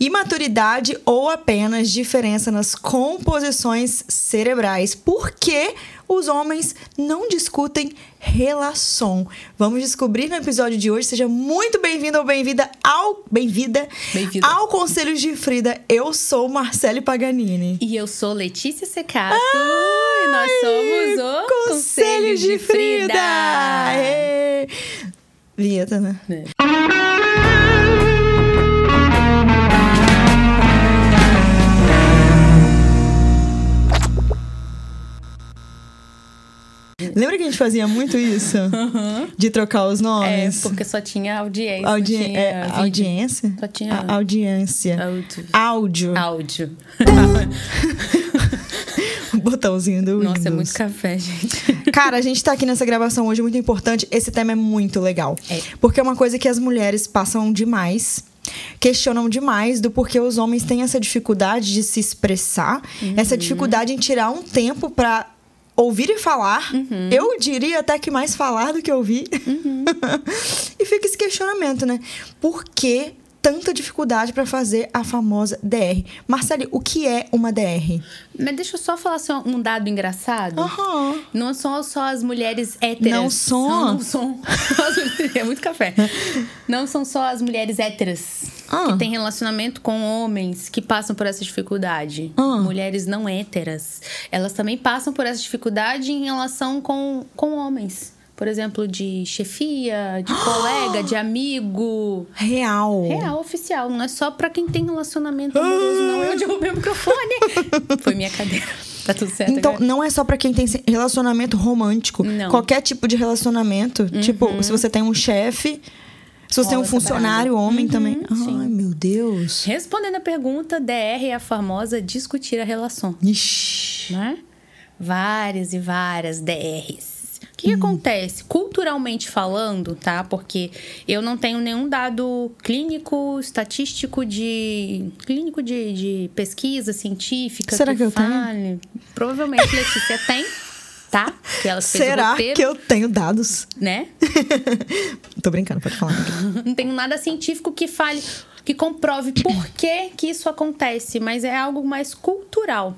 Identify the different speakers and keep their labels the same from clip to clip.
Speaker 1: imaturidade ou apenas diferença nas composições cerebrais. Por que os homens não discutem relação? Vamos descobrir no episódio de hoje. Seja muito bem-vindo ou bem-vinda ao bem-vinda
Speaker 2: bem
Speaker 1: ao Conselho de Frida. Eu sou Marcele Paganini.
Speaker 2: E eu sou Letícia Secato. Ai, e nós somos o
Speaker 1: Conselho, Conselho de, de Frida. Frida. Vinheta, né? É. Lembra que a gente fazia muito isso? Uhum. De trocar os nomes?
Speaker 2: É, porque só tinha audiência.
Speaker 1: Audi
Speaker 2: tinha
Speaker 1: é, audiência?
Speaker 2: Só tinha.
Speaker 1: A audiência.
Speaker 2: Áudio.
Speaker 1: Áudio.
Speaker 2: Áudio.
Speaker 1: o botãozinho do Windows.
Speaker 2: Nossa, é muito café, gente.
Speaker 1: Cara, a gente tá aqui nessa gravação hoje muito importante. Esse tema é muito legal.
Speaker 2: É.
Speaker 1: Porque é uma coisa que as mulheres passam demais questionam demais do porquê os homens têm essa dificuldade de se expressar, uhum. essa dificuldade em tirar um tempo para ouvir e falar. Uhum. Eu diria até que mais falar do que ouvir. Uhum. e fica esse questionamento, né? Por que tanta dificuldade para fazer a famosa DR. Marcele, o que é uma DR?
Speaker 2: Mas deixa eu só falar só um dado engraçado.
Speaker 1: Uhum.
Speaker 2: Não são só as mulheres héteras.
Speaker 1: Não são.
Speaker 2: Não, são. é muito café. Não são só as mulheres héteras
Speaker 1: ah.
Speaker 2: que têm relacionamento com homens que passam por essa dificuldade.
Speaker 1: Ah.
Speaker 2: Mulheres não héteras. Elas também passam por essa dificuldade em relação com, com homens por exemplo, de chefia, de colega, de amigo.
Speaker 1: Real.
Speaker 2: Real, oficial. Não é só pra quem tem relacionamento amoroso, não. Eu derrubei o microfone. Foi minha cadeira. Tá tudo certo.
Speaker 1: Então,
Speaker 2: agora?
Speaker 1: não é só para quem tem relacionamento romântico.
Speaker 2: Não.
Speaker 1: Qualquer tipo de relacionamento.
Speaker 2: Uhum.
Speaker 1: Tipo, se você tem um chefe. Se você tem um funcionário homem
Speaker 2: uhum,
Speaker 1: também.
Speaker 2: sim.
Speaker 1: Ai, meu Deus.
Speaker 2: Respondendo a pergunta, DR é a famosa discutir a relação.
Speaker 1: Ixi.
Speaker 2: Né? Várias e várias DRs. O que, que, acontece? Culturalmente falando, tá? Porque eu não tenho nenhum dado clínico, estatístico de. clínico de, de pesquisa científica.
Speaker 1: Será que,
Speaker 2: que
Speaker 1: eu
Speaker 2: fale.
Speaker 1: tenho?
Speaker 2: Provavelmente Letícia tem, tá? Que ela fez
Speaker 1: Será que eu tenho dados?
Speaker 2: Né?
Speaker 1: Tô brincando, pode falar.
Speaker 2: não tenho nada científico que fale, que comprove por que, que isso acontece, mas é algo mais cultural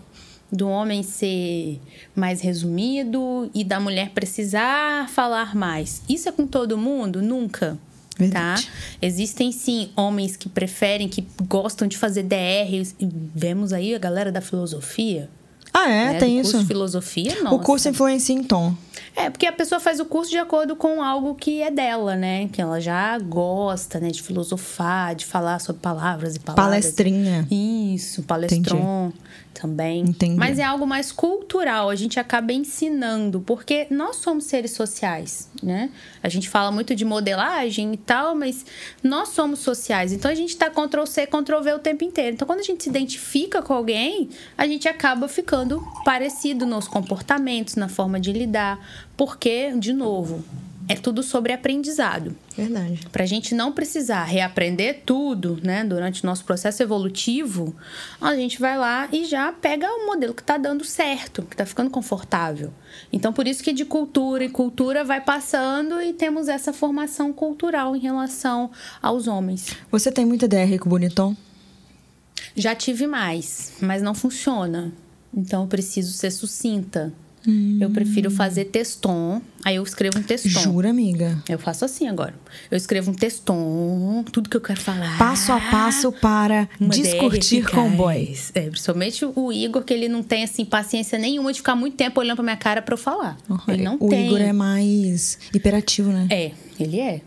Speaker 2: do homem ser mais resumido e da mulher precisar falar mais. Isso é com todo mundo? Nunca.
Speaker 1: Verdade.
Speaker 2: Tá? Existem sim homens que preferem, que gostam de fazer DRs. Vemos aí a galera da filosofia.
Speaker 1: Ah, é?
Speaker 2: né?
Speaker 1: Tem
Speaker 2: do
Speaker 1: isso.
Speaker 2: Curso de filosofia, nossa.
Speaker 1: O curso influencia em tom.
Speaker 2: É, porque a pessoa faz o curso de acordo com algo que é dela, né? Que ela já gosta, né? De filosofar, de falar sobre palavras e palavras.
Speaker 1: Palestrinha.
Speaker 2: Isso, palestron também.
Speaker 1: Entendi.
Speaker 2: Mas é algo mais cultural, a gente acaba ensinando, porque nós somos seres sociais, né? A gente fala muito de modelagem e tal, mas nós somos sociais. Então a gente tá Ctrl C, Ctrl V o tempo inteiro. Então quando a gente se identifica com alguém, a gente acaba ficando parecido nos comportamentos, na forma de lidar, porque, de novo, é tudo sobre aprendizado.
Speaker 1: Verdade.
Speaker 2: Para a gente não precisar reaprender tudo, né, durante o nosso processo evolutivo, a gente vai lá e já pega o modelo que está dando certo, que está ficando confortável. Então, por isso que de cultura em cultura vai passando e temos essa formação cultural em relação aos homens.
Speaker 1: Você tem muita DR com o bonitão?
Speaker 2: Já tive mais, mas não funciona. Então, eu preciso ser sucinta.
Speaker 1: Hum.
Speaker 2: Eu prefiro fazer texton. Aí eu escrevo um texton.
Speaker 1: Jura, amiga?
Speaker 2: Eu faço assim agora. Eu escrevo um texton, tudo que eu quero falar.
Speaker 1: Passo a passo para
Speaker 2: Uma
Speaker 1: discutir com o
Speaker 2: eficaz.
Speaker 1: boy.
Speaker 2: É, principalmente o Igor, que ele não tem assim paciência nenhuma de ficar muito tempo olhando pra minha cara pra eu falar. Ele não
Speaker 1: o
Speaker 2: tem.
Speaker 1: Igor é mais hiperativo, né?
Speaker 2: É, ele é.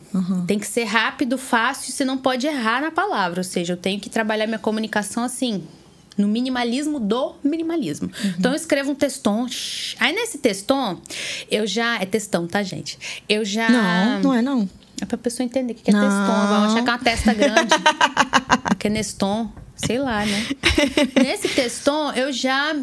Speaker 2: Tem que ser rápido, fácil, você não pode errar na palavra. Ou seja, eu tenho que trabalhar minha comunicação assim, no minimalismo do minimalismo.
Speaker 1: Uhum.
Speaker 2: Então eu escrevo um texton. Aí nesse texton, eu já. É textão, tá, gente? Eu já.
Speaker 1: Não, não é não.
Speaker 2: É pra pessoa entender o que é texton. Vão achar que é uma testa grande. que é neston. Sei lá, né? Nesse texton, eu já.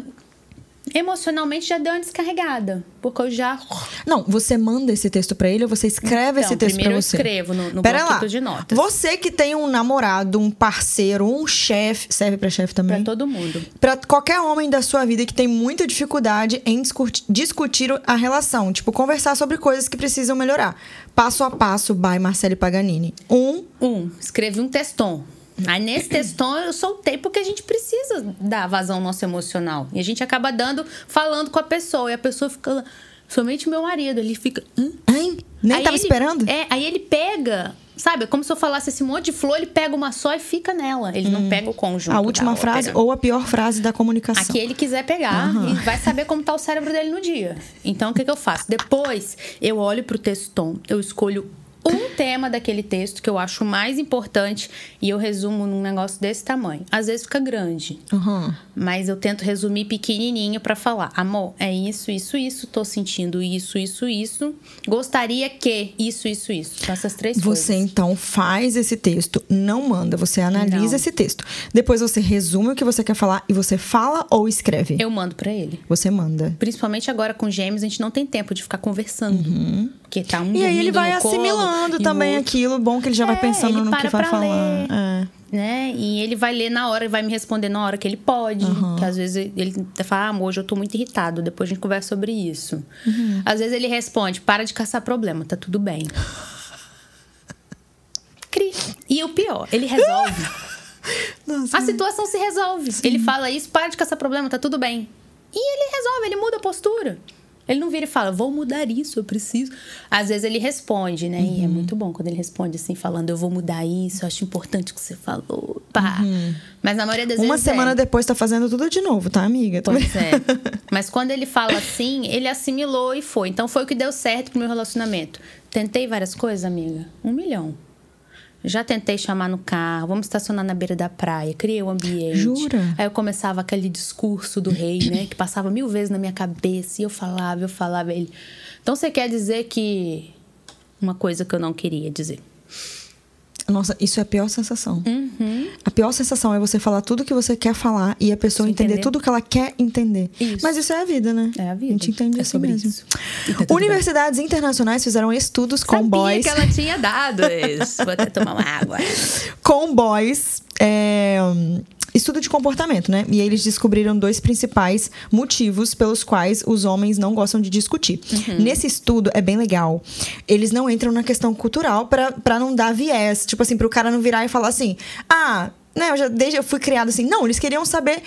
Speaker 2: Emocionalmente já deu uma descarregada. Porque eu já.
Speaker 1: Não, você manda esse texto pra ele ou você escreve
Speaker 2: Então,
Speaker 1: esse texto
Speaker 2: primeiro
Speaker 1: pra
Speaker 2: eu
Speaker 1: você?
Speaker 2: escrevo no, no
Speaker 1: Pera lá.
Speaker 2: de notas.
Speaker 1: Você que tem um namorado, um parceiro, um chefe, serve pra chefe também?
Speaker 2: Pra todo mundo.
Speaker 1: Pra qualquer homem da sua vida que tem muita dificuldade em discutir, discutir a relação, tipo, conversar sobre coisas que precisam melhorar. Passo a passo, by Marcele Paganini. Um,
Speaker 2: Um, escrevi um texton. Aí nesse textão eu soltei porque a gente precisa dar vazão ao nosso emocional. E a gente acaba dando, falando com a pessoa. E a pessoa fica. Somente meu marido, ele fica. Hã?
Speaker 1: Hein? Nem
Speaker 2: Aí
Speaker 1: tava
Speaker 2: ele-
Speaker 1: esperando?
Speaker 2: É, aí ele pega. Sabe, é como se eu falasse esse monte de flor, ele pega uma só e fica nela. Ele não pega o conjunto.
Speaker 1: a última frase ou a pior frase da comunicação.
Speaker 2: A que ele quiser pegar e vai saber como tá o cérebro dele no dia. Então, o que, que eu faço? Depois, eu olho pro textom, eu escolho um tema daquele texto que eu acho mais importante e eu resumo num negócio desse tamanho. Às vezes fica grande,
Speaker 1: Aham.
Speaker 2: mas eu tento resumir pequenininho pra falar. Amor, é isso, isso, isso, tô sentindo isso, isso, isso. Gostaria que isso, isso, isso. São essas três
Speaker 1: Você
Speaker 2: coisas.
Speaker 1: então faz esse texto, não manda, você analisa
Speaker 2: Não.
Speaker 1: esse texto. Depois você resume o que você quer falar e você fala ou escreve.
Speaker 2: Eu mando pra ele.
Speaker 1: Você manda.
Speaker 2: Principalmente agora com gêmeos, a gente não tem tempo de ficar conversando. Porque tá um
Speaker 1: Uhum. E aí ele vai
Speaker 2: colo,
Speaker 1: assimilando
Speaker 2: e o
Speaker 1: também
Speaker 2: outro-
Speaker 1: aquilo, bom que ele já vai
Speaker 2: É,
Speaker 1: pensando
Speaker 2: ele
Speaker 1: no que vai falar. É.
Speaker 2: Né? E ele vai ler na hora e vai me responder na hora que ele pode. Que às vezes ele fala, ah, amor, hoje eu tô muito irritado. Depois a gente conversa sobre isso.
Speaker 1: Uhum.
Speaker 2: Às vezes ele responde, para de caçar problema, tá tudo bem. Cri. E o pior, ele resolve.
Speaker 1: Nossa,
Speaker 2: A situação se resolve. Ele fala isso, para de caçar problema, tá tudo bem. E ele resolve, ele muda a postura. Ele não vira e fala, vou mudar isso, eu preciso. Às vezes ele responde, né? E é
Speaker 1: Uhum.
Speaker 2: muito bom quando ele responde assim, falando, eu vou mudar isso, eu acho importante o que você falou. Pá. Mas na maioria das
Speaker 1: Uma
Speaker 2: vezes. é.
Speaker 1: semana depois tá fazendo tudo de novo, tá, amiga?
Speaker 2: Pois é. Mas quando ele fala assim, ele assimilou e foi. Então foi o que deu certo pro meu relacionamento. Tentei várias coisas, amiga. Um milhão. Já tentei chamar no carro, vamos estacionar na beira da praia, criei o ambiente.
Speaker 1: Jura?
Speaker 2: Aí eu começava aquele discurso do rei, né? Que passava mil vezes na minha cabeça. E eu falava, eu falava. Ele. Então você quer dizer que. Uma coisa que eu não queria dizer.
Speaker 1: Nossa, isso é a pior sensação.
Speaker 2: Uhum.
Speaker 1: A pior sensação é você falar tudo que você quer falar e a pessoa entender
Speaker 2: entender.
Speaker 1: tudo que ela quer entender.
Speaker 2: Isso.
Speaker 1: Mas isso é a vida, né?
Speaker 2: É a vida.
Speaker 1: A gente entende
Speaker 2: É
Speaker 1: assim
Speaker 2: sobre
Speaker 1: mesmo.
Speaker 2: isso. Tá tudo bem.
Speaker 1: Universidades internacionais fizeram estudos com
Speaker 2: Sabia
Speaker 1: boys.
Speaker 2: que ela tinha dados. Vou até tomar uma água.
Speaker 1: com boys. é, estudo de comportamento, né? E eles descobriram dois principais motivos pelos quais os homens não gostam de discutir. Nesse estudo é bem legal. Eles não entram na questão cultural pra não dar viés. Tipo assim, pro cara não virar e falar assim: ah, né, eu já desde eu fui criado assim. Não, eles queriam saber.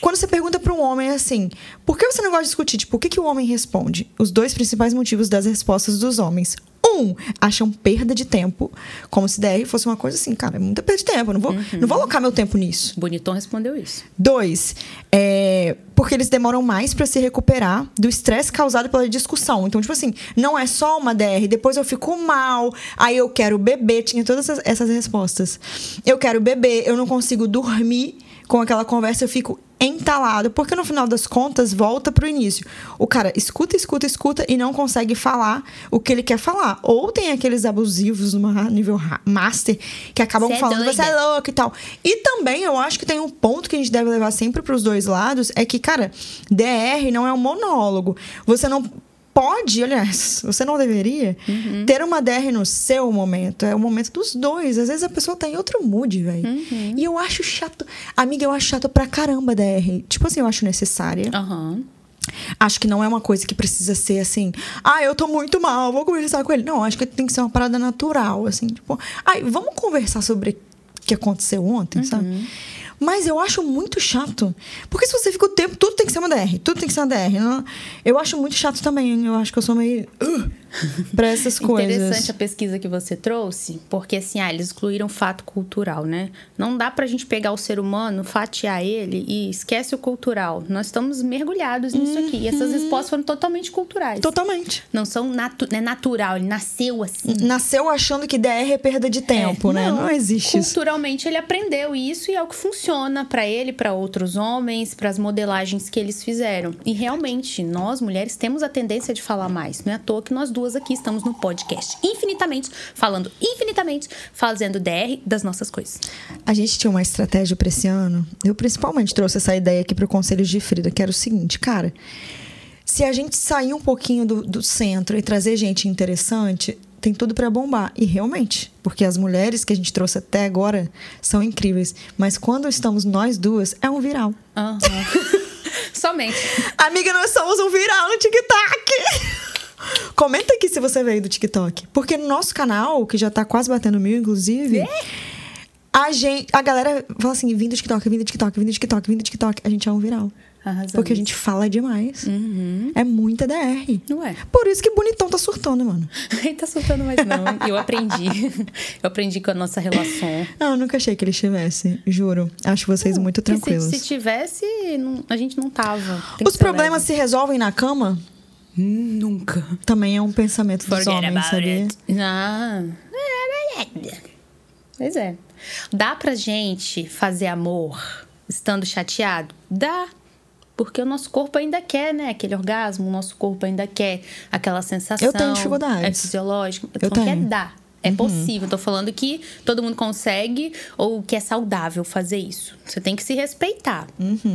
Speaker 1: Quando você pergunta para um homem assim, por que você não gosta de discutir? Tipo, o que, que o homem responde? Os dois principais motivos das respostas dos homens. Um, acham perda de tempo, como se DR fosse uma coisa assim, cara, é muita perda de tempo, não vou, não vou alocar meu tempo nisso.
Speaker 2: Bonitão respondeu isso.
Speaker 1: Dois, é, porque eles demoram mais para se recuperar do estresse causado pela discussão. Então, tipo assim, não é só uma DR, depois eu fico mal, aí eu quero beber, tinha todas essas, essas respostas. Eu quero beber, eu não consigo dormir com aquela conversa, eu fico entalado, porque no final das contas volta pro início. O cara escuta, escuta, escuta e não consegue falar o que ele quer falar. Ou tem aqueles abusivos no nível master que acabam
Speaker 2: Cê é
Speaker 1: falando, você é
Speaker 2: doida."
Speaker 1: louco e tal. E também eu acho que tem um ponto que a gente deve levar sempre pros dois lados, é que, cara, DR não é um monólogo. Você não pode, aliás, você não deveria
Speaker 2: Uhum.
Speaker 1: ter uma DR no seu momento. É o momento dos dois. Às vezes a pessoa tá em outro mood, velho.
Speaker 2: Uhum.
Speaker 1: E eu acho chato. Amiga, eu acho chato pra caramba DR. Tipo assim, eu acho necessária.
Speaker 2: Aham.
Speaker 1: Acho que não é uma coisa que precisa ser assim, ah, eu tô muito mal, vou conversar com ele. Não, acho que tem que ser uma parada natural, assim, tipo, ai, vamos conversar sobre o que aconteceu ontem, sabe? Mas eu acho muito chato. Porque se você fica o tempo, tudo tem que ser uma DR, tudo tem que ser uma DR. Não? Eu acho muito chato também. Eu acho que eu sou meio. Uh, pra essas coisas.
Speaker 2: Interessante a pesquisa que você trouxe, porque assim, ah, eles excluíram fato cultural, né? Não dá pra gente pegar o ser humano, fatiar ele e esquece o cultural. Nós estamos mergulhados nisso aqui. E essas respostas foram totalmente culturais.
Speaker 1: Totalmente.
Speaker 2: Não são natu é natural, ele nasceu assim.
Speaker 1: Nasceu achando que DR é perda de tempo, né? Não, existe isso.
Speaker 2: Culturalmente ele aprendeu isso e é o que funciona pra ele, pra outros homens, para as modelagens que eles fizeram. E realmente, nós mulheres temos a tendência de falar mais. Não é à toa que nós duas aqui estamos no podcast infinitamente, falando infinitamente, fazendo DR das nossas coisas.
Speaker 1: A gente tinha uma estratégia para esse ano. Eu principalmente trouxe essa ideia aqui para o Conselho de Frida, que era o seguinte, cara. Se a gente sair um pouquinho do, do centro e trazer gente interessante, tem tudo para bombar. E realmente, porque as mulheres que a gente trouxe até agora são incríveis. Mas quando estamos nós duas, é um viral.
Speaker 2: Aham. Somente.
Speaker 1: Amiga, nós somos um viral no TikTok! Comenta aqui se você veio do TikTok. Porque no nosso canal, que já tá quase batendo mil, inclusive. A gente, a galera fala assim, vindo do TikTok, vindo do TikTok, vindo do TikTok, vindo do TikTok. A gente é um viral.
Speaker 2: Arrasamos.
Speaker 1: Porque a gente fala demais. É muita DR.
Speaker 2: Não é.
Speaker 1: Por isso que bonitão tá surtando, mano.
Speaker 2: Ele tá soltando mais não. Eu aprendi. Eu aprendi com a nossa relação.
Speaker 1: Não, eu nunca achei que ele estivesse, juro. Acho vocês muito
Speaker 2: Porque
Speaker 1: tranquilos.
Speaker 2: Se, se tivesse, não- a gente não tava.
Speaker 1: Os problemas
Speaker 2: leve.
Speaker 1: se resolvem na cama?
Speaker 2: Nunca.
Speaker 1: Também é um pensamento dos
Speaker 2: Forget
Speaker 1: homens, sabia?
Speaker 2: Ah. Pois é. Dá pra gente fazer amor estando chateado? Dá. Porque o nosso corpo ainda quer, né? Aquele orgasmo, o nosso corpo ainda quer aquela sensação.
Speaker 1: Eu tenho dificuldades.
Speaker 2: É fisiológico.
Speaker 1: Eu
Speaker 2: então quer
Speaker 1: tenho.
Speaker 2: dar. É possível. Tô falando que todo mundo consegue ou que é saudável fazer isso. Você tem que se respeitar.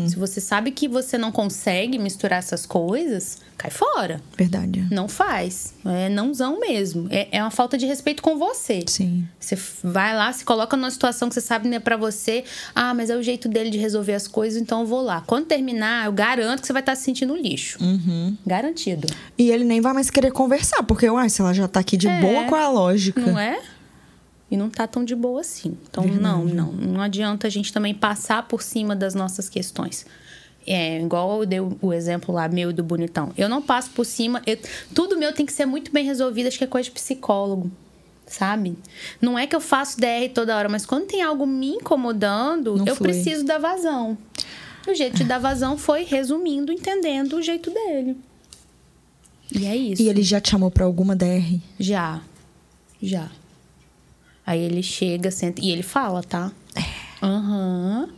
Speaker 2: Se você sabe que você não consegue misturar essas coisas, cai fora.
Speaker 1: Verdade.
Speaker 2: Não faz. É nãozão mesmo. É, é uma falta de respeito com você.
Speaker 1: Sim.
Speaker 2: Você vai lá, se coloca numa situação que você sabe não é pra você. Ah, mas é o jeito dele de resolver as coisas, então eu vou lá. Quando terminar, eu garanto que você vai estar se sentindo lixo.
Speaker 1: Uhum.
Speaker 2: Garantido.
Speaker 1: E ele nem vai mais querer conversar, porque, uai, se ela já tá aqui de
Speaker 2: É.
Speaker 1: boa, qual é a lógica?
Speaker 2: Não é? E não tá tão de boa assim. Então, não, não. Não adianta a gente também passar por cima das nossas questões. É, igual eu dei o- exemplo lá, meu do bonitão. Eu não passo por cima. eu- tudo meu tem que ser muito bem resolvido. Acho que é coisa de psicólogo. Sabe? Não é que eu faço DR toda hora, mas quando tem algo me incomodando,
Speaker 1: Não
Speaker 2: eu
Speaker 1: flui.
Speaker 2: preciso dar vazão. O jeito de dar vazão foi resumindo, entendendo o jeito dele. E é isso.
Speaker 1: E ele já te chamou pra alguma DR?
Speaker 2: Já. Já. Aí ele chega, senta. E ele fala, tá? Aham.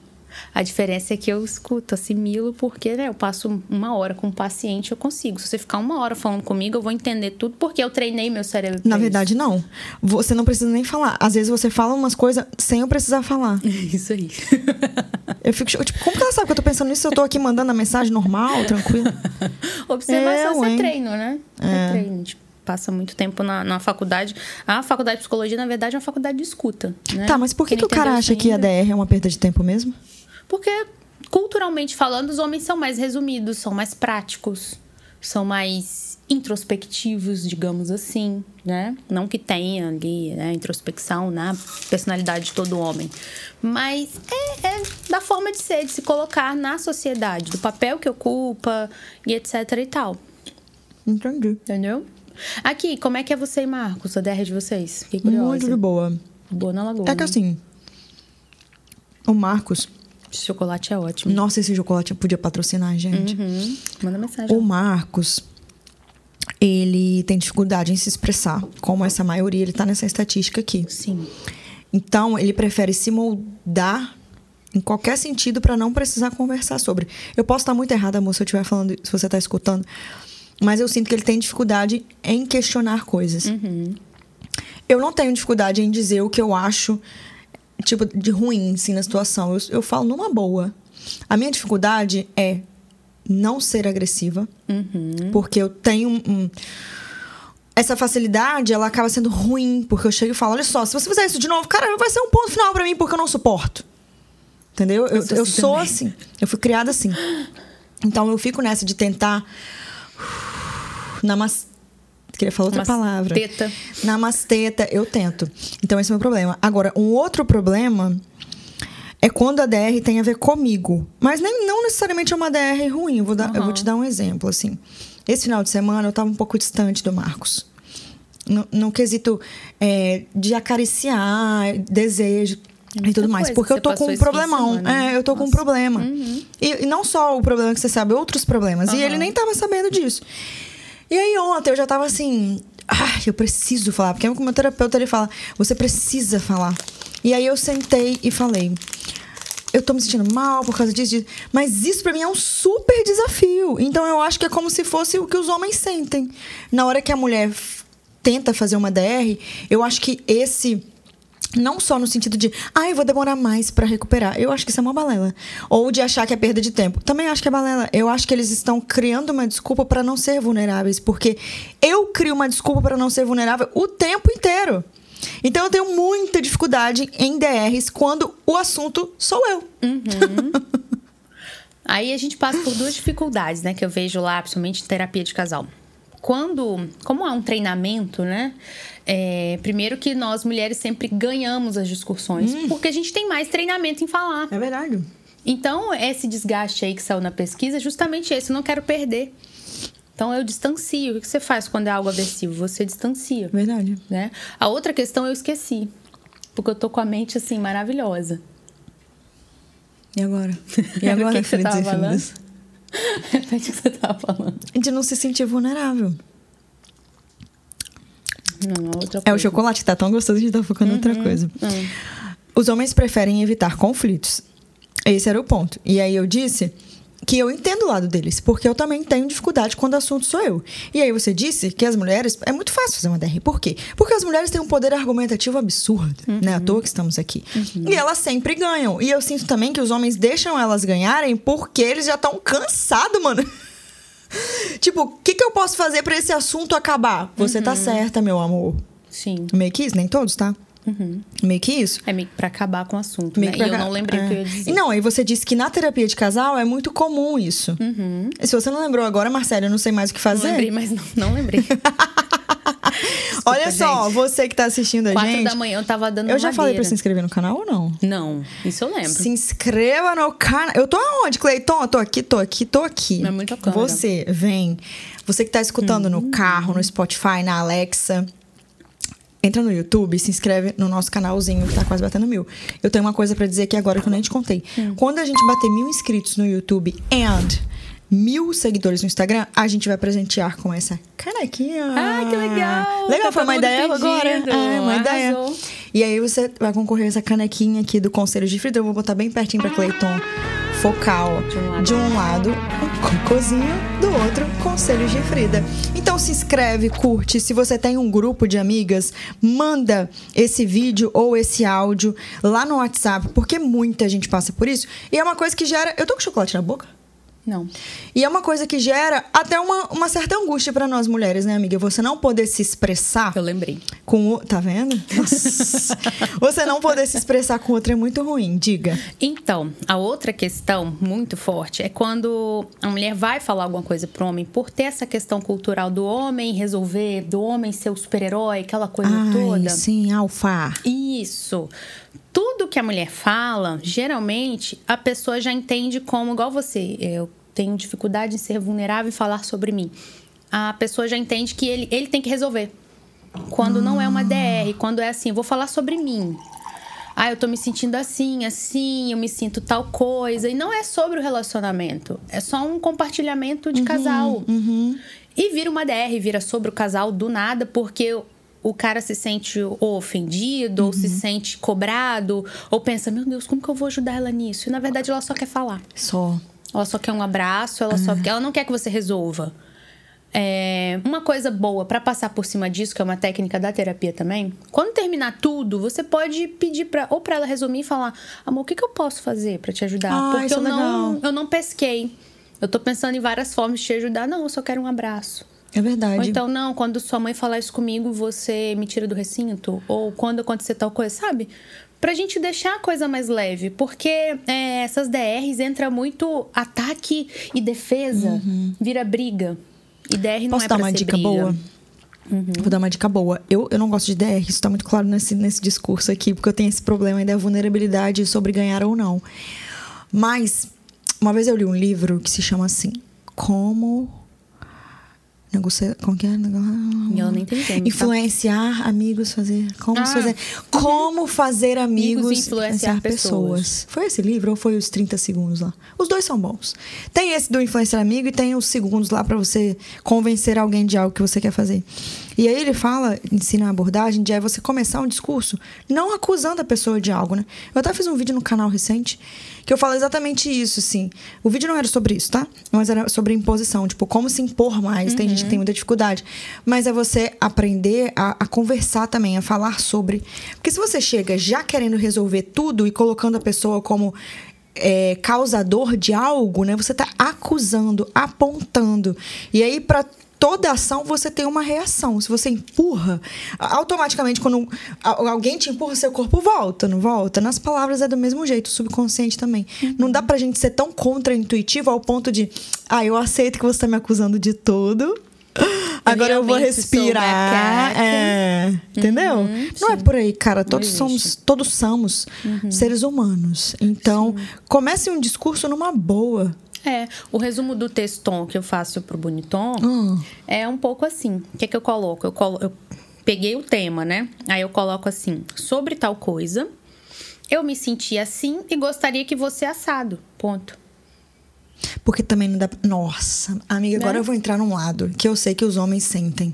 Speaker 2: A diferença é que eu escuto, assimilo, porque né, eu passo uma hora com o paciente, eu consigo. Se você ficar uma hora falando comigo, eu vou entender tudo, porque eu treinei meu cérebro.
Speaker 1: Na verdade, não. Você não precisa nem falar. Às vezes você fala umas coisas sem eu precisar falar.
Speaker 2: isso. Isso aí.
Speaker 1: Eu fico, tipo, como que ela sabe que eu tô pensando nisso? se Eu tô aqui mandando a mensagem normal, tranquilo.
Speaker 2: Observação é
Speaker 1: hein?
Speaker 2: treino, né? É, treino. A gente passa muito tempo na, na faculdade. A faculdade de psicologia, na verdade, é uma faculdade de escuta. Né?
Speaker 1: Tá, mas por que, que o cara acha
Speaker 2: isso
Speaker 1: que a DR é uma perda de tempo mesmo?
Speaker 2: Porque, culturalmente falando, os homens são mais resumidos, são mais práticos, são mais introspectivos, digamos assim, né? Não que tenha ali né, introspecção na personalidade de todo homem. Mas é, é da forma de ser, de se colocar na sociedade, do papel que ocupa e etc e tal.
Speaker 1: Entendi.
Speaker 2: Entendeu? Aqui, como é que é você e Marcos, a DR de vocês? Fiquei curiosa.
Speaker 1: Muito de boa.
Speaker 2: Boa na lagoa.
Speaker 1: É que assim, o Marcos...
Speaker 2: Esse chocolate é ótimo.
Speaker 1: Nossa, esse chocolate podia patrocinar a gente.
Speaker 2: Uhum. Manda mensagem.
Speaker 1: O Marcos, ele tem dificuldade em se expressar, como essa maioria, ele tá nessa estatística aqui.
Speaker 2: Sim.
Speaker 1: Então, ele prefere se moldar em qualquer sentido para não precisar conversar sobre. Eu posso estar muito errada, moça, se eu estiver falando, se você tá escutando, mas eu sinto que ele tem dificuldade em questionar coisas. Eu não tenho dificuldade em dizer o que eu acho, tipo, de ruim, assim, na situação. Eu, eu falo numa boa. A minha dificuldade é não ser agressiva, porque eu tenho um- um, essa facilidade, ela acaba sendo ruim, porque eu chego e falo, olha só, se você fizer isso de novo, cara, vai ser um ponto final pra mim, porque eu não suporto. Entendeu? Eu,
Speaker 2: sou
Speaker 1: eu
Speaker 2: assim
Speaker 1: sou assim. Eu fui criada assim. Então eu fico nessa de tentar. Namas... Queria falar outra palavra.
Speaker 2: Teta.
Speaker 1: Namasteta, eu tento. Então esse é o meu problema. Agora, um outro problema é quando a DR tem a ver comigo. Mas nem, não necessariamente é uma DR ruim. Eu vou, dar, eu vou te dar um exemplo, assim. Esse final de semana eu tava um pouco distante do Marcos. No, no quesito é, de acariciar, desejo e
Speaker 2: muita
Speaker 1: tudo mais. Porque
Speaker 2: que
Speaker 1: eu tô com um problemão.
Speaker 2: semana, né?
Speaker 1: É, eu tô com um
Speaker 2: Nossa.
Speaker 1: problema. E, e não só o problema que você sabe, outros problemas. E ele nem tava sabendo disso. E aí ontem eu já tava assim, ai, eu preciso falar, porque o meu terapeuta ele fala, você precisa falar. E aí eu sentei e falei, eu tô me sentindo mal por causa disso, disso. mas isso pra mim é um super desafio. Então eu acho que é como se fosse o que os homens sentem. Na hora que a mulher tenta fazer uma DR, eu acho que esse não só no sentido de, ah, eu vou demorar mais pra recuperar. Eu acho que isso é uma balela. Ou de achar que é perda de tempo. Também acho que é balela. Eu acho que eles estão criando uma desculpa pra não ser vulneráveis, porque eu crio uma desculpa pra não ser vulnerável o tempo inteiro. Então eu tenho muita dificuldade em DRs quando o assunto sou eu.
Speaker 2: Aí a gente passa por duas dificuldades, né? Que eu vejo lá, principalmente em terapia de casal. Quando, como há um treinamento, né? É, primeiro que nós mulheres sempre ganhamos as discussões, hum. porque a gente tem mais treinamento em falar.
Speaker 1: É verdade.
Speaker 2: Então, esse desgaste aí que saiu na pesquisa é justamente esse, eu não quero perder. Então eu distancio. O que você faz quando é algo aversivo? Você distancia.
Speaker 1: Verdade.
Speaker 2: Né? A outra questão eu esqueci. Porque eu tô com a mente assim maravilhosa.
Speaker 1: E agora? E agora,
Speaker 2: o que, que você tava falando? Repete o que você tava falando.
Speaker 1: De não se sentir vulnerável.
Speaker 2: Não, outra coisa.
Speaker 1: É o chocolate que tá tão gostoso de estar focando em outra uhum. coisa. Uhum. Os homens preferem evitar conflitos. Esse era o ponto. E aí eu disse que eu entendo o lado deles, porque eu também tenho dificuldade quando o assunto sou eu. E aí você disse que as mulheres. É muito fácil fazer uma DR. Por quê? Porque as mulheres têm um poder argumentativo absurdo, uhum. né? À toa que estamos aqui. Uhum. E elas sempre ganham. E eu sinto também que os homens deixam elas ganharem porque eles já estão cansados, mano. tipo, o que, que eu posso fazer para esse assunto acabar? Você tá uhum. tá certa, meu amor.
Speaker 2: Sim.
Speaker 1: Meio que isso, nem todos, tá?
Speaker 2: Uhum.
Speaker 1: Meio que isso.
Speaker 2: É meio que pra acabar com o assunto, meio né? E eu não lembrei é. o que eu ia dizer.
Speaker 1: Não, aí você disse que na terapia de casal é muito comum isso.
Speaker 2: Uhum.
Speaker 1: Se você não lembrou agora, Marcela, eu não sei mais o que fazer.
Speaker 2: Não lembrei, mas não, não lembrei.
Speaker 1: Desculpa, Olha só, gente. você que tá assistindo a
Speaker 2: Quatro
Speaker 1: gente.
Speaker 2: da manhã eu tava dando
Speaker 1: Eu já
Speaker 2: madeira.
Speaker 1: falei pra se inscrever no canal ou não?
Speaker 2: Não, isso eu lembro.
Speaker 1: Se inscreva no canal. Eu tô aonde, Cleiton? Eu tô aqui, tô aqui, tô aqui.
Speaker 2: É muito câmera.
Speaker 1: Você, vem. Você que tá escutando uhum. no carro, no Spotify, na Alexa entra no YouTube, se inscreve no nosso canalzinho que tá quase batendo mil. Eu tenho uma coisa para dizer aqui agora que eu nem te contei. Hum. Quando a gente bater mil inscritos no YouTube and mil seguidores no Instagram, a gente vai presentear com essa canequinha.
Speaker 2: Ah, que legal!
Speaker 1: Legal, tá foi uma ideia pedindo. agora. É, uma ideia. E aí você vai concorrer a essa canequinha aqui do Conselho de Frida. Eu vou botar bem pertinho pra Cleiton focal. De um lado, de um, lado cocôzinho, do outro, conselhos de Frida. Então se inscreve, curte. Se você tem um grupo de amigas, manda esse vídeo ou esse áudio lá no WhatsApp, porque muita gente passa por isso. E é uma coisa que gera. Eu tô com chocolate na boca?
Speaker 2: Não.
Speaker 1: E é uma coisa que gera até uma, uma certa angústia para nós mulheres, né, amiga? Você não poder se expressar.
Speaker 2: Eu lembrei.
Speaker 1: Com o. Tá vendo? Você não poder se expressar com outro é muito ruim, diga.
Speaker 2: Então, a outra questão muito forte é quando a mulher vai falar alguma coisa pro homem, por ter essa questão cultural do homem resolver, do homem ser o super-herói, aquela coisa
Speaker 1: Ai,
Speaker 2: toda.
Speaker 1: Sim, alfa.
Speaker 2: Isso tudo que a mulher fala, geralmente a pessoa já entende como, igual você, eu tenho dificuldade em ser vulnerável e falar sobre mim. A pessoa já entende que ele, ele tem que resolver. Quando ah. não é uma DR, quando é assim, vou falar sobre mim. Ah, eu tô me sentindo assim, assim, eu me sinto tal coisa. E não é sobre o relacionamento. É só um compartilhamento de
Speaker 1: uhum,
Speaker 2: casal.
Speaker 1: Uhum.
Speaker 2: E vira uma DR, vira sobre o casal do nada, porque o cara se sente ou ofendido, uhum. ou se uhum. sente cobrado, ou pensa, meu Deus, como que eu vou ajudar ela nisso? E na verdade ela só quer falar.
Speaker 1: Só.
Speaker 2: Ela só quer um abraço, ela só quer, ela não quer que você resolva. É, uma coisa boa para passar por cima disso, que é uma técnica da terapia também, quando terminar tudo, você pode pedir para ou para ela resumir e falar: "Amor, o que, que eu posso fazer para te ajudar?"
Speaker 1: Ah,
Speaker 2: Porque eu
Speaker 1: é
Speaker 2: não eu não pesquei. Eu tô pensando em várias formas de te ajudar. Não, eu só quero um abraço.
Speaker 1: É verdade.
Speaker 2: Ou então, não, quando sua mãe falar isso comigo, você me tira do recinto. Ou quando acontecer tal coisa, sabe? Pra gente deixar a coisa mais leve. Porque é, essas DRs entra muito ataque e defesa, uhum. vira briga. E DR não
Speaker 1: Posso
Speaker 2: é
Speaker 1: dar uma dica
Speaker 2: briga.
Speaker 1: boa? Uhum. Vou dar uma dica boa. Eu, eu não gosto de DR, isso tá muito claro nesse, nesse discurso aqui, porque eu tenho esse problema aí da vulnerabilidade sobre ganhar ou não. Mas, uma vez eu li um livro que se chama assim: Como negociar. Como que é?
Speaker 2: Eu não entendi.
Speaker 1: Influenciar amigos, fazer. Como ah. fazer. Como fazer amigos, amigos
Speaker 2: influenciar, influenciar pessoas. pessoas.
Speaker 1: Foi esse livro ou foi os 30 segundos lá? Os dois são bons. Tem esse do influenciar amigo e tem os segundos lá para você convencer alguém de algo que você quer fazer. E aí ele fala, ensina a abordagem de aí você começar um discurso não acusando a pessoa de algo, né? Eu até fiz um vídeo no canal recente que eu falo exatamente isso, assim. O vídeo não era sobre isso, tá? Mas era sobre imposição, tipo, como se impor mais. Uhum. Tem gente que tem muita dificuldade. Mas é você aprender a, a, conversar também, a falar sobre. Porque se você chega já querendo resolver tudo e colocando a pessoa como é, causador de algo, né? Você está acusando, apontando. E aí, para toda ação você tem uma reação. Se você empurra, automaticamente quando alguém te empurra, seu corpo volta, não volta? Nas palavras é do mesmo jeito, o subconsciente também. Uhum. Não dá pra gente ser tão contra-intuitivo ao ponto de, ah, eu aceito que você tá me acusando de tudo, Agora eu vou respirar. É, entendeu? Uhum, não sim. é por aí, cara. Todos somos, todos somos uhum. seres humanos. Então, sim. comece um discurso numa boa.
Speaker 2: É, o resumo do texton que eu faço pro Boniton hum. é um pouco assim. O que, é que eu coloco? Eu, colo eu peguei o tema, né? Aí eu coloco assim: sobre tal coisa, eu me senti assim e gostaria que você assado. Ponto.
Speaker 1: Porque também não dá. Nossa, amiga, agora é. eu vou entrar num lado que eu sei que os homens sentem.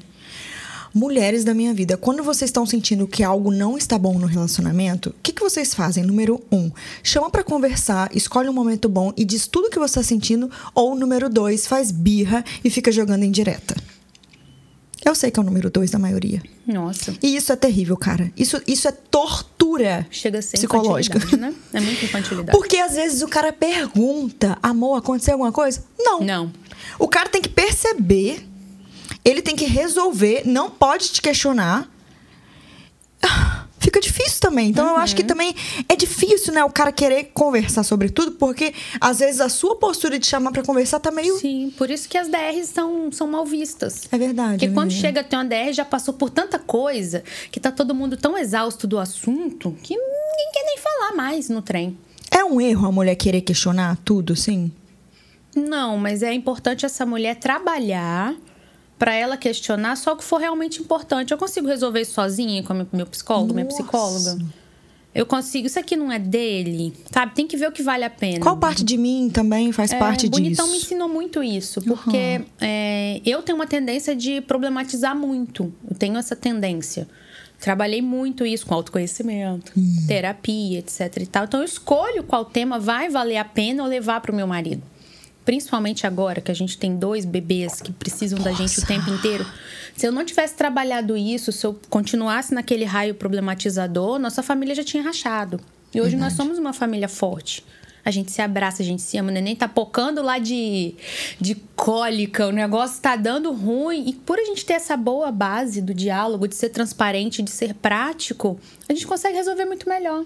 Speaker 1: Mulheres da minha vida, quando vocês estão sentindo que algo não está bom no relacionamento, o que, que vocês fazem? Número um, chama para conversar, escolhe um momento bom e diz tudo que você está sentindo. Ou número dois, faz birra e fica jogando em direta. Eu sei que é o número dois da maioria.
Speaker 2: Nossa.
Speaker 1: E isso é terrível, cara. Isso, isso é tortura
Speaker 2: Chega a ser
Speaker 1: psicológica.
Speaker 2: Né? É muito infantilidade.
Speaker 1: Porque às vezes o cara pergunta, amor, aconteceu alguma coisa? Não.
Speaker 2: Não.
Speaker 1: O cara tem que perceber, ele tem que resolver, não pode te questionar fica difícil também. Então, uhum. eu acho que uhum. também é difícil, né, o cara querer conversar sobre tudo, porque às vezes a sua postura de chamar para conversar tá meio.
Speaker 2: Sim, por isso que as DRs são, são mal vistas.
Speaker 1: É verdade.
Speaker 2: Porque quando chega a ter uma DR, já passou por tanta coisa, que tá todo mundo tão exausto do assunto, que ninguém quer nem falar mais no trem.
Speaker 1: É um erro a mulher querer questionar tudo, sim?
Speaker 2: Não, mas é importante essa mulher trabalhar para ela questionar só o que for realmente importante. Eu consigo resolver isso sozinha com meu psicólogo, Nossa. minha psicóloga? Eu consigo. Isso aqui não é dele, sabe? Tem que ver o que vale a pena.
Speaker 1: Qual parte de mim também faz
Speaker 2: é,
Speaker 1: parte
Speaker 2: Bonitão
Speaker 1: disso?
Speaker 2: Bonitão me ensinou muito isso, porque uhum. é, eu tenho uma tendência de problematizar muito. Eu tenho essa tendência. Trabalhei muito isso com autoconhecimento, hum. terapia, etc e tal. Então eu escolho qual tema vai valer a pena eu levar para o meu marido principalmente agora que a gente tem dois bebês que precisam Nossa. da gente o tempo inteiro. Se eu não tivesse trabalhado isso, se eu continuasse naquele raio problematizador, nossa família já tinha rachado. E hoje Verdade. nós somos uma família forte. A gente se abraça, a gente se ama. O neném tá pocando lá de, de cólica, o negócio tá dando ruim. E por a gente ter essa boa base do diálogo, de ser transparente, de ser prático, a gente consegue resolver muito melhor.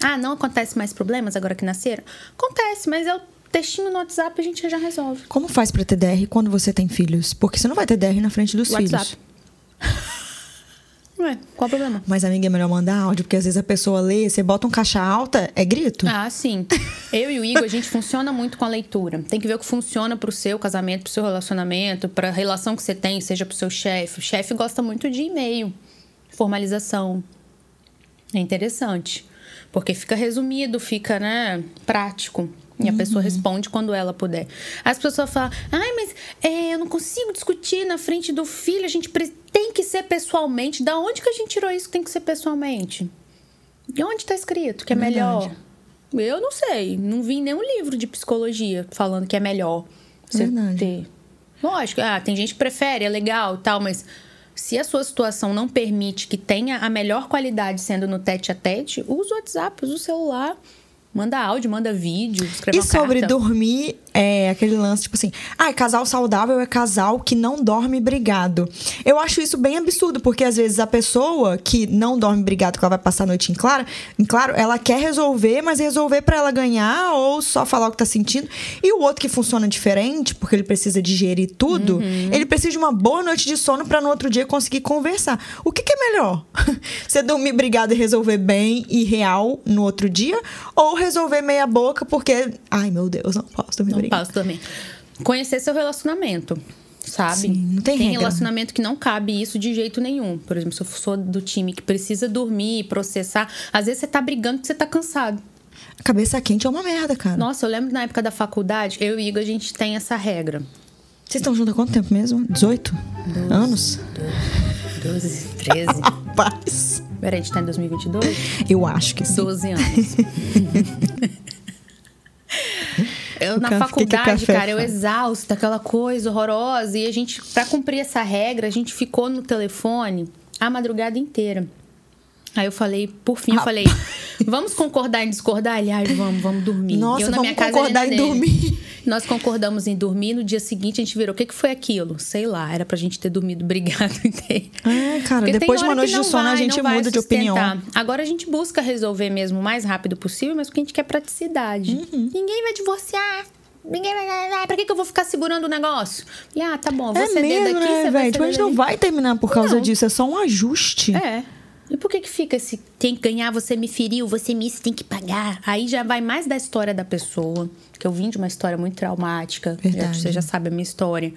Speaker 2: Ah, não acontece mais problemas agora que nasceram? Acontece, mas eu textinho no WhatsApp a gente já resolve.
Speaker 1: Como faz para ter DR quando você tem filhos? Porque você não vai ter DR na frente dos WhatsApp.
Speaker 2: filhos. Ué, qual o problema?
Speaker 1: Mas, amiga, é melhor mandar áudio, porque às vezes a pessoa lê, você bota um caixa alta, é grito.
Speaker 2: Ah, sim. Eu e o Igor, a gente funciona muito com a leitura. Tem que ver o que funciona pro seu casamento, pro seu relacionamento, pra relação que você tem, seja pro seu chefe. O chefe gosta muito de e-mail, formalização. É interessante. Porque fica resumido, fica, né, prático. E a pessoa uhum. responde quando ela puder. As pessoas falam, ai, mas é, eu não consigo discutir na frente do filho, a gente tem que ser pessoalmente. Da onde que a gente tirou isso que tem que ser pessoalmente? E onde está escrito que é, é melhor? Eu não sei. Não vi nenhum livro de psicologia falando que é melhor você Verdade. ter. Lógico, ah, tem gente que prefere, é legal e tal, mas se a sua situação não permite que tenha a melhor qualidade sendo no tete a tete, usa o WhatsApp, usa o celular. Manda áudio, manda vídeo, escreve
Speaker 1: E sobre
Speaker 2: carta.
Speaker 1: dormir, é aquele lance, tipo assim, ah, casal saudável é casal que não dorme brigado. Eu acho isso bem absurdo, porque às vezes a pessoa que não dorme brigado, que ela vai passar a noite em claro, em claro, ela quer resolver, mas resolver para ela ganhar ou só falar o que tá sentindo. E o outro que funciona diferente, porque ele precisa digerir tudo, uhum. ele precisa de uma boa noite de sono para no outro dia conseguir conversar. O que, que é melhor? Você dormir brigado e resolver bem e real no outro dia? Ou resolver meia boca porque, ai meu Deus, não posso dormir
Speaker 2: Não posso dormir. Conhecer seu relacionamento sabe?
Speaker 1: Sim, não tem, tem
Speaker 2: relacionamento que não cabe isso de jeito nenhum. Por exemplo, se eu sou do time que precisa dormir, processar, às vezes você tá brigando porque você tá cansado.
Speaker 1: A cabeça quente é uma merda, cara.
Speaker 2: Nossa, eu lembro na época da faculdade, eu e o Igor, a gente tem essa regra.
Speaker 1: Vocês estão juntos há quanto tempo mesmo? 18 12, anos?
Speaker 2: 12, 12 13.
Speaker 1: Rapaz.
Speaker 2: Peraí, a gente tá em 2022?
Speaker 1: Eu acho que sim.
Speaker 2: 12 anos. Eu, na faculdade, cara, eu exausta, aquela coisa horrorosa. E a gente, pra cumprir essa regra, a gente ficou no telefone a madrugada inteira. Aí eu falei, por fim, eu ah. falei, vamos concordar em discordar? Aliás, vamos, vamos dormir.
Speaker 1: Nossa,
Speaker 2: eu,
Speaker 1: na vamos minha casa, concordar em dormir.
Speaker 2: Nós concordamos em dormir. No dia seguinte, a gente virou. O que, que foi aquilo? Sei lá, era pra gente ter dormido brigado inteiro.
Speaker 1: É, cara, Porque depois de uma noite de sono, vai, a gente muda de opinião.
Speaker 2: Agora a gente busca resolver mesmo o mais rápido possível, mas porque a gente quer praticidade. Uhum. Ninguém vai divorciar. Ninguém vai. Pra que, que eu vou ficar segurando o negócio? E, ah, tá bom, vou
Speaker 1: É
Speaker 2: ceder
Speaker 1: mesmo,
Speaker 2: daqui,
Speaker 1: né,
Speaker 2: você vai?
Speaker 1: Tipo, a gente não vai terminar por causa
Speaker 2: Não.
Speaker 1: disso, é só um ajuste.
Speaker 2: É. E por que que fica esse tem que ganhar, você me feriu, você me tem que pagar? Aí já vai mais da história da pessoa, que eu vim de uma história muito traumática, já-
Speaker 1: Verdade.
Speaker 2: você já sabe a minha história.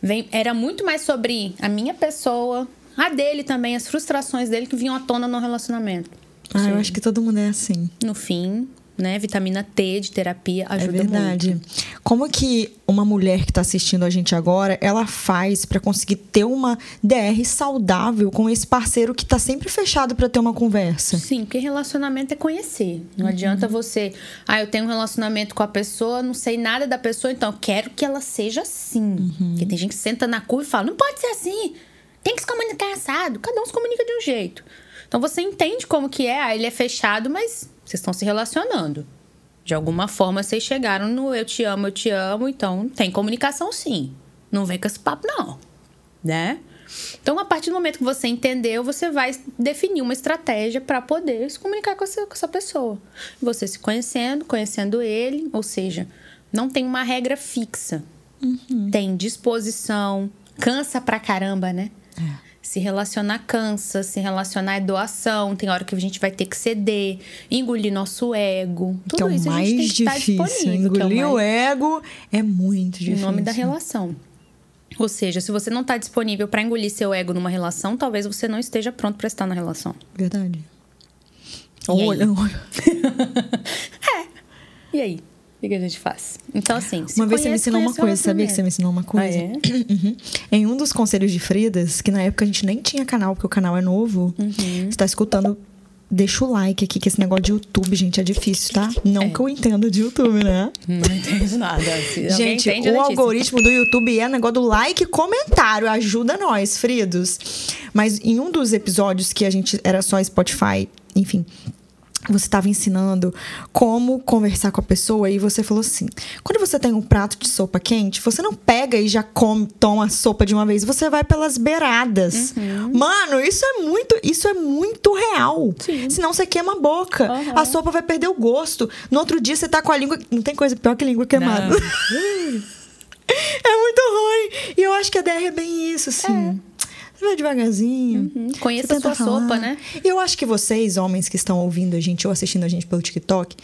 Speaker 2: Vem, era muito mais sobre a minha pessoa, a dele também, as frustrações dele que vinham à tona no relacionamento.
Speaker 1: Ah, eu
Speaker 2: Sim.
Speaker 1: acho que todo mundo é assim.
Speaker 2: No fim, né, vitamina T de terapia
Speaker 1: É
Speaker 2: ajuda
Speaker 1: verdade.
Speaker 2: muito.
Speaker 1: Como que uma mulher que tá assistindo a gente agora, ela faz pra conseguir ter uma DR saudável com esse parceiro que tá sempre fechado pra ter uma conversa?
Speaker 2: Sim, porque relacionamento é conhecer. Não
Speaker 1: Uhum.
Speaker 2: adianta você, ah, eu tenho um relacionamento com a pessoa, não sei nada da pessoa, então eu quero que ela seja assim.
Speaker 1: Uhum.
Speaker 2: Porque tem gente que senta na curva e fala, não pode ser assim, tem que se comunicar assado. Cada um se comunica de um jeito. Então você entende como que é, ah, ele é fechado, mas vocês estão se relacionando. De alguma forma vocês chegaram no eu te amo, eu te amo, então tem comunicação sim. Não vem com esse papo, não. Né? Então, a partir do momento que você entendeu, você vai definir uma estratégia para poder se comunicar com essa, com essa pessoa. Você se conhecendo, conhecendo ele, ou seja, não tem uma regra fixa. Tem disposição, cansa pra caramba, né? Se relacionar cansa, se relacionar é doação, tem hora que a gente vai ter que ceder, engolir nosso ego. Tudo
Speaker 1: que é o
Speaker 2: isso a
Speaker 1: mais
Speaker 2: gente tem que estar
Speaker 1: difícil.
Speaker 2: disponível. que é o
Speaker 1: Engolir o
Speaker 2: mais-
Speaker 1: ego é muito
Speaker 2: em
Speaker 1: difícil.
Speaker 2: nome da relação. Ou seja, se você não está disponível para engolir seu ego numa relação, talvez você não esteja pronto para estar na relação.
Speaker 1: Verdade.
Speaker 2: E aí?
Speaker 1: Olha, olha.
Speaker 2: E aí? O que que a gente faz? Então, assim, se
Speaker 1: Uma vez você me
Speaker 2: conhece,
Speaker 1: ensinou uma
Speaker 2: conhece o
Speaker 1: coisa, sabia que você me ensinou uma coisa?
Speaker 2: Ah, é?
Speaker 1: Uhum. Em um dos conselhos de Fridas, que na época a gente nem tinha canal, porque o canal é novo,
Speaker 2: Uhum.
Speaker 1: você tá escutando, deixa o like aqui, que esse negócio de YouTube, gente, é difícil, tá? Não
Speaker 2: É.
Speaker 1: que eu entenda de YouTube, né?
Speaker 2: Não entendo nada.
Speaker 1: Gente,
Speaker 2: entende,
Speaker 1: o
Speaker 2: é Letícia.
Speaker 1: algoritmo do YouTube é negócio do like e comentário. Ajuda nós, Fridos. Mas em um dos episódios que a gente era só Spotify, enfim. Você estava ensinando como conversar com a pessoa e você falou assim: quando você tem um prato de sopa quente, você não pega e já come, toma a sopa de uma vez, você vai pelas beiradas.
Speaker 2: Uhum.
Speaker 1: Mano, isso é muito, isso é muito real.
Speaker 2: Sim.
Speaker 1: Senão você queima a boca.
Speaker 2: Aham.
Speaker 1: A sopa vai perder o gosto. No outro dia você tá com a língua, não tem coisa pior que língua queimada. É muito ruim. E eu acho que a DR é bem isso, assim. Você vai devagarzinho.
Speaker 2: Uhum. Conheça a sua
Speaker 1: falar.
Speaker 2: sopa, né?
Speaker 1: E eu acho que vocês, homens que estão ouvindo a gente ou assistindo a gente pelo TikTok.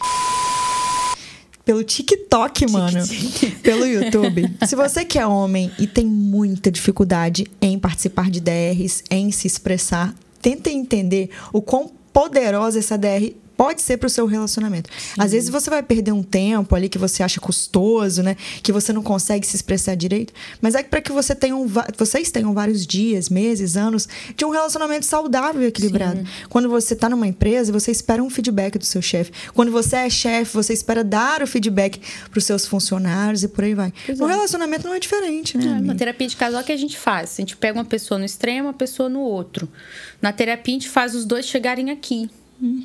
Speaker 1: Pelo TikTok, mano. Pelo YouTube. Se você que é homem e tem muita dificuldade em participar de DRs, em se expressar, tenta entender o quão poderosa essa DR pode ser pro seu relacionamento. Às vezes você vai perder um tempo ali que você acha custoso, né? Que você não consegue se expressar direito, mas é para que você tenham, vocês tenham vários dias, meses, anos de um relacionamento saudável e equilibrado. Quando você tá numa empresa, você espera um feedback do seu chefe. Quando você é chefe, você espera dar o feedback pros seus funcionários e por aí vai. No
Speaker 2: é.
Speaker 1: relacionamento não é diferente, né?
Speaker 2: É, na terapia de casal, o que a gente faz? A gente pega uma pessoa no extremo, uma pessoa no outro. Na terapia, a gente faz os dois chegarem aqui.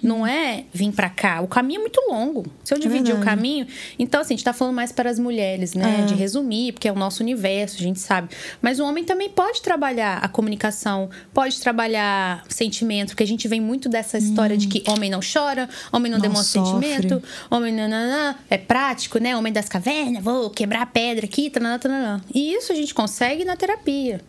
Speaker 2: Não é vir pra cá. O caminho é muito longo. Se eu dividir o caminho. Então, assim, a gente tá falando mais para as mulheres, né?
Speaker 1: É.
Speaker 2: De resumir, porque é o nosso universo, a gente sabe. Mas o homem também pode trabalhar a comunicação, pode trabalhar sentimento, porque a gente vem muito dessa história de que homem não chora, homem não,
Speaker 1: Não
Speaker 2: demonstra
Speaker 1: sofre.
Speaker 2: sentimento, homem nananã, é prático, né? Homem das cavernas, vou quebrar a pedra aqui, tananã, tananã. E isso a gente consegue na terapia.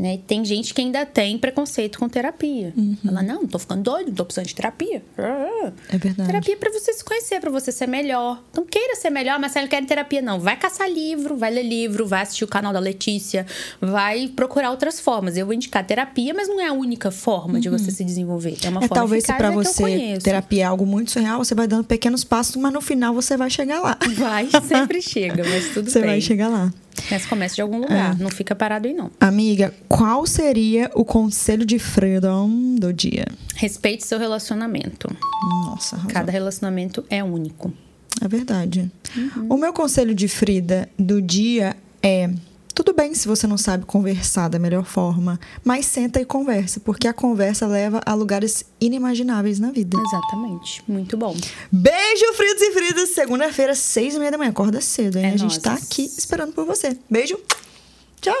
Speaker 2: Né? Tem gente que ainda tem preconceito com terapia. Ela, não, não tô ficando doido, não tô precisando de terapia. Ah.
Speaker 1: É verdade.
Speaker 2: Terapia é pra você se conhecer, pra você ser melhor. Então queira ser melhor, mas se não quer terapia, não. Vai caçar livro, vai ler livro, vai assistir o canal da Letícia, vai procurar outras formas. Eu vou indicar terapia, mas não é a única forma de você se desenvolver. É uma
Speaker 1: É
Speaker 2: forma
Speaker 1: talvez se pra
Speaker 2: é
Speaker 1: você terapia é algo muito surreal, você vai dando pequenos passos, mas no final você vai chegar lá.
Speaker 2: Vai, sempre chega, mas tudo
Speaker 1: Você
Speaker 2: bem.
Speaker 1: vai chegar lá.
Speaker 2: Mas começa de algum lugar, não fica parado aí não.
Speaker 1: Amiga, qual seria o conselho de Freedom do dia?
Speaker 2: Respeite seu relacionamento.
Speaker 1: Nossa, arrasou.
Speaker 2: Cada relacionamento é único.
Speaker 1: É verdade. O meu conselho de Frida do dia é: tudo bem se você não sabe conversar da melhor forma, mas senta e conversa, porque a conversa leva a lugares inimagináveis na vida.
Speaker 2: Exatamente. Muito bom.
Speaker 1: Beijo, fritos e fritas. Segunda-feira, seis e meia da manhã. Acorda cedo, hein?
Speaker 2: É
Speaker 1: a gente tá aqui esperando por você. Beijo. Tchau.